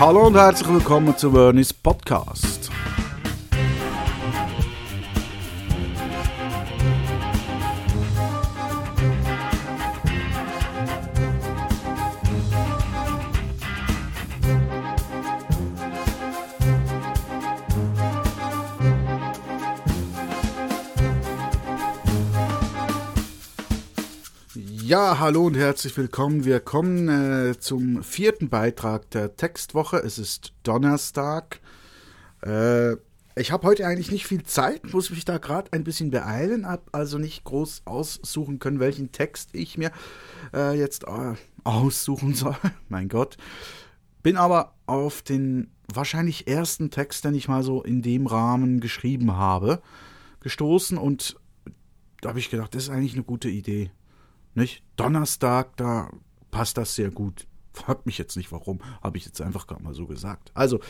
Hallo und herzlich willkommen zu Vernis Podcast. Ja, hallo und herzlich willkommen. Wir kommen äh, zum vierten Beitrag der Textwoche. Es ist Donnerstag. Äh, ich habe heute eigentlich nicht viel Zeit, muss mich da gerade ein bisschen beeilen, habe also nicht groß aussuchen können, welchen Text ich mir äh, jetzt äh, aussuchen soll. mein Gott. Bin aber auf den wahrscheinlich ersten Text, den ich mal so in dem Rahmen geschrieben habe, gestoßen und da habe ich gedacht, das ist eigentlich eine gute Idee. Nicht? Donnerstag, da passt das sehr gut. Fragt mich jetzt nicht warum, habe ich jetzt einfach gerade mal so gesagt. Also,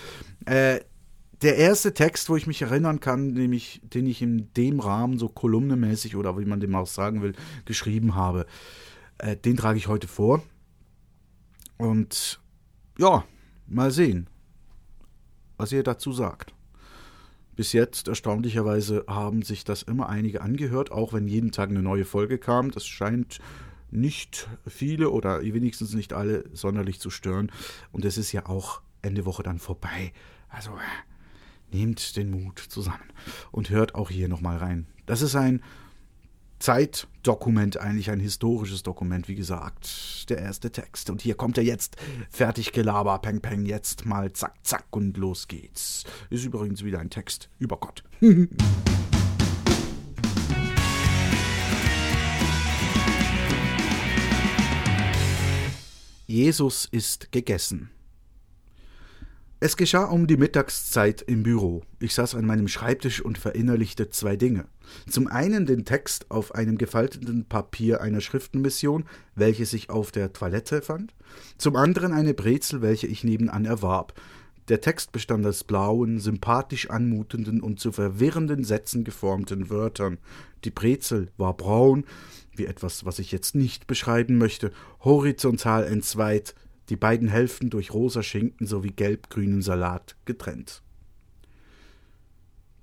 äh, der erste Text, wo ich mich erinnern kann, nämlich, den ich in dem Rahmen so kolumnemäßig oder wie man dem auch sagen will, geschrieben habe, äh, den trage ich heute vor. Und ja, mal sehen, was ihr dazu sagt. Bis jetzt, erstaunlicherweise, haben sich das immer einige angehört, auch wenn jeden Tag eine neue Folge kam. Das scheint nicht viele oder wenigstens nicht alle sonderlich zu stören. Und es ist ja auch Ende Woche dann vorbei. Also nehmt den Mut zusammen und hört auch hier nochmal rein. Das ist ein Zeitdokument, eigentlich ein historisches Dokument, wie gesagt. Der erste Text. Und hier kommt er jetzt. Fertig Gelaber, Peng Peng, jetzt mal zack, zack und los geht's. Ist übrigens wieder ein Text über Gott. Jesus ist gegessen. Es geschah um die Mittagszeit im Büro. Ich saß an meinem Schreibtisch und verinnerlichte zwei Dinge. Zum einen den Text auf einem gefalteten Papier einer Schriftenmission, welche sich auf der Toilette fand, zum anderen eine Brezel, welche ich nebenan erwarb. Der Text bestand aus blauen, sympathisch anmutenden und zu verwirrenden Sätzen geformten Wörtern. Die Brezel war braun, wie etwas, was ich jetzt nicht beschreiben möchte, horizontal entzweit, die beiden Hälften durch rosa Schinken sowie gelb-grünen Salat getrennt.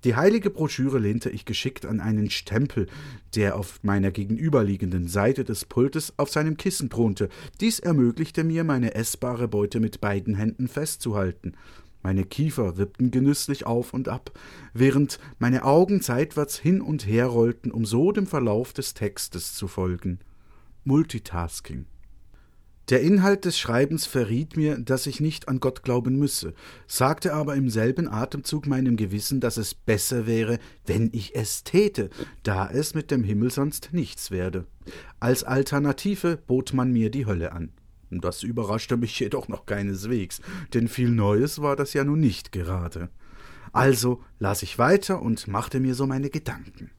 Die heilige Broschüre lehnte ich geschickt an einen Stempel, der auf meiner gegenüberliegenden Seite des Pultes auf seinem Kissen thronte. Dies ermöglichte mir, meine essbare Beute mit beiden Händen festzuhalten. Meine Kiefer wippten genüsslich auf und ab, während meine Augen seitwärts hin und her rollten, um so dem Verlauf des Textes zu folgen. Multitasking. Der Inhalt des Schreibens verriet mir, dass ich nicht an Gott glauben müsse, sagte aber im selben Atemzug meinem Gewissen, dass es besser wäre, wenn ich es täte, da es mit dem Himmel sonst nichts werde. Als Alternative bot man mir die Hölle an. Das überraschte mich jedoch noch keineswegs, denn viel Neues war das ja nun nicht gerade. Also las ich weiter und machte mir so meine Gedanken.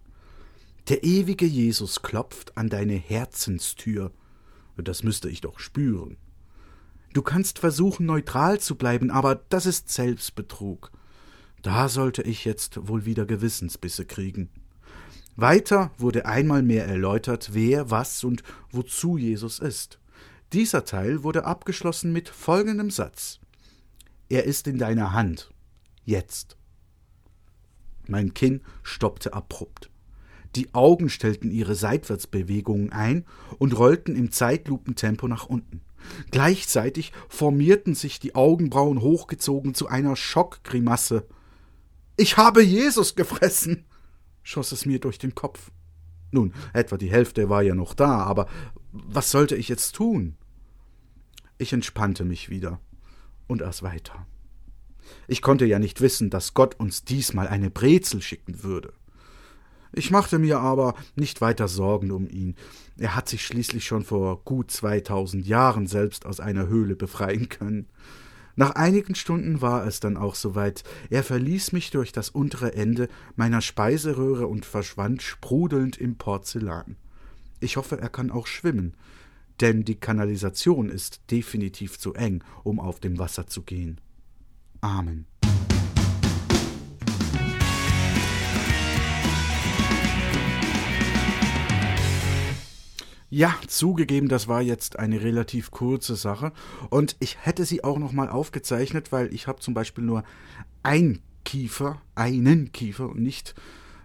Der ewige Jesus klopft an deine Herzenstür, das müsste ich doch spüren. Du kannst versuchen, neutral zu bleiben, aber das ist Selbstbetrug. Da sollte ich jetzt wohl wieder Gewissensbisse kriegen. Weiter wurde einmal mehr erläutert, wer, was und wozu Jesus ist. Dieser Teil wurde abgeschlossen mit folgendem Satz Er ist in deiner Hand. Jetzt. Mein Kinn stoppte abrupt. Die Augen stellten ihre Seitwärtsbewegungen ein und rollten im Zeitlupentempo nach unten. Gleichzeitig formierten sich die Augenbrauen hochgezogen zu einer Schockgrimasse. Ich habe Jesus gefressen, schoss es mir durch den Kopf. Nun, etwa die Hälfte war ja noch da, aber was sollte ich jetzt tun? Ich entspannte mich wieder und aß weiter. Ich konnte ja nicht wissen, dass Gott uns diesmal eine Brezel schicken würde. Ich machte mir aber nicht weiter Sorgen um ihn. Er hat sich schließlich schon vor gut zweitausend Jahren selbst aus einer Höhle befreien können. Nach einigen Stunden war es dann auch soweit. Er verließ mich durch das untere Ende meiner Speiseröhre und verschwand sprudelnd im Porzellan. Ich hoffe, er kann auch schwimmen, denn die Kanalisation ist definitiv zu eng, um auf dem Wasser zu gehen. Amen. Ja, zugegeben, das war jetzt eine relativ kurze Sache. Und ich hätte sie auch noch mal aufgezeichnet, weil ich habe zum Beispiel nur ein Kiefer, einen Kiefer und nicht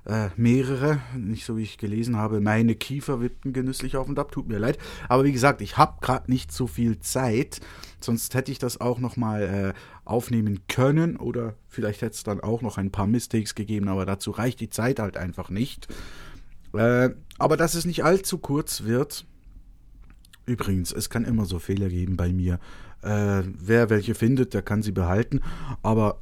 äh, mehrere, nicht so wie ich gelesen habe, meine Kiefer wippten genüsslich auf und ab, tut mir leid. Aber wie gesagt, ich habe gerade nicht so viel Zeit, sonst hätte ich das auch noch mal äh, aufnehmen können. Oder vielleicht hätte es dann auch noch ein paar Mistakes gegeben, aber dazu reicht die Zeit halt einfach nicht. Äh, aber dass es nicht allzu kurz wird. Übrigens, es kann immer so Fehler geben bei mir. Äh, wer welche findet, der kann sie behalten. Aber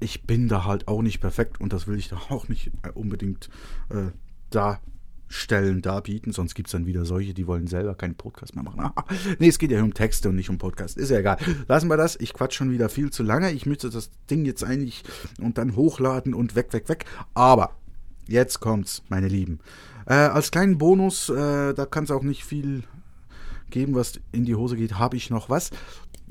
ich bin da halt auch nicht perfekt und das will ich da auch nicht äh, unbedingt äh, darstellen, darbieten. Sonst gibt es dann wieder solche, die wollen selber keinen Podcast mehr machen. nee, es geht ja um Texte und nicht um Podcast. Ist ja egal. Lassen wir das. Ich quatsch schon wieder viel zu lange. Ich müsste das Ding jetzt eigentlich und dann hochladen und weg, weg, weg. Aber jetzt kommt's, meine Lieben. Äh, als kleinen Bonus, äh, da kann es auch nicht viel geben, was in die Hose geht, habe ich noch was.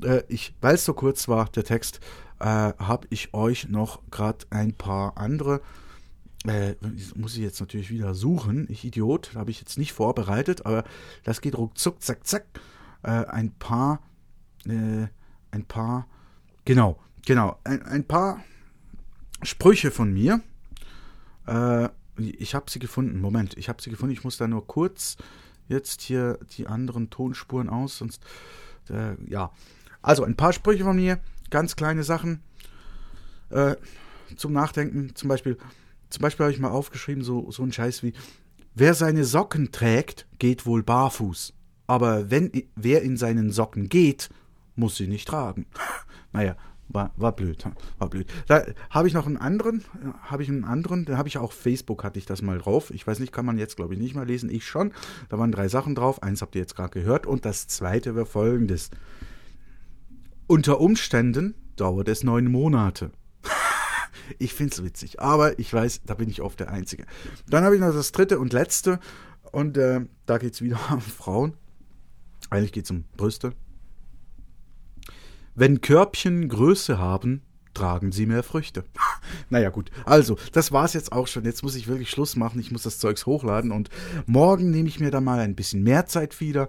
Äh, ich, weil es so kurz war, der Text, äh, habe ich euch noch gerade ein paar andere. Äh, muss ich jetzt natürlich wieder suchen. Ich Idiot, habe ich jetzt nicht vorbereitet, aber das geht ruckzuck, zack, zack. Äh, ein paar, ein paar, genau, genau, ein, ein paar Sprüche von mir. Äh, ich habe sie gefunden. Moment, ich habe sie gefunden. Ich muss da nur kurz jetzt hier die anderen Tonspuren aus, sonst äh, ja. Also ein paar Sprüche von mir, ganz kleine Sachen äh, zum Nachdenken. Zum Beispiel, zum Beispiel habe ich mal aufgeschrieben so so ein Scheiß wie: Wer seine Socken trägt, geht wohl barfuß. Aber wenn wer in seinen Socken geht, muss sie nicht tragen. naja, war, war blöd, war blöd. Da habe ich noch einen anderen, habe ich einen anderen, da habe ich auf Facebook hatte ich das mal drauf. Ich weiß nicht, kann man jetzt glaube ich nicht mal lesen, ich schon. Da waren drei Sachen drauf, eins habt ihr jetzt gerade gehört und das zweite war folgendes. Unter Umständen dauert es neun Monate. ich finde es witzig, aber ich weiß, da bin ich oft der Einzige. Dann habe ich noch das dritte und letzte und äh, da geht es wieder um Frauen. Eigentlich geht es um Brüste. Wenn Körbchen Größe haben, tragen sie mehr Früchte. naja, gut. Also, das war's jetzt auch schon. Jetzt muss ich wirklich Schluss machen. Ich muss das Zeugs hochladen und morgen nehme ich mir dann mal ein bisschen mehr Zeit wieder.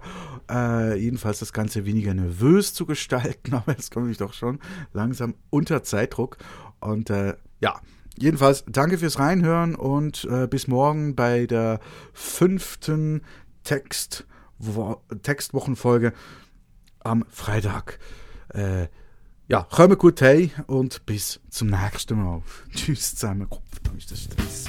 Äh, jedenfalls das Ganze weniger nervös zu gestalten, aber jetzt komme ich doch schon langsam unter Zeitdruck. Und äh, ja, jedenfalls danke fürs Reinhören und äh, bis morgen bei der fünften Text Textwochenfolge am Freitag. Äh, ja, kommen gut hey und bis zum nächsten Mal. Tschüss zusammen. Kopf, da ist der Stress.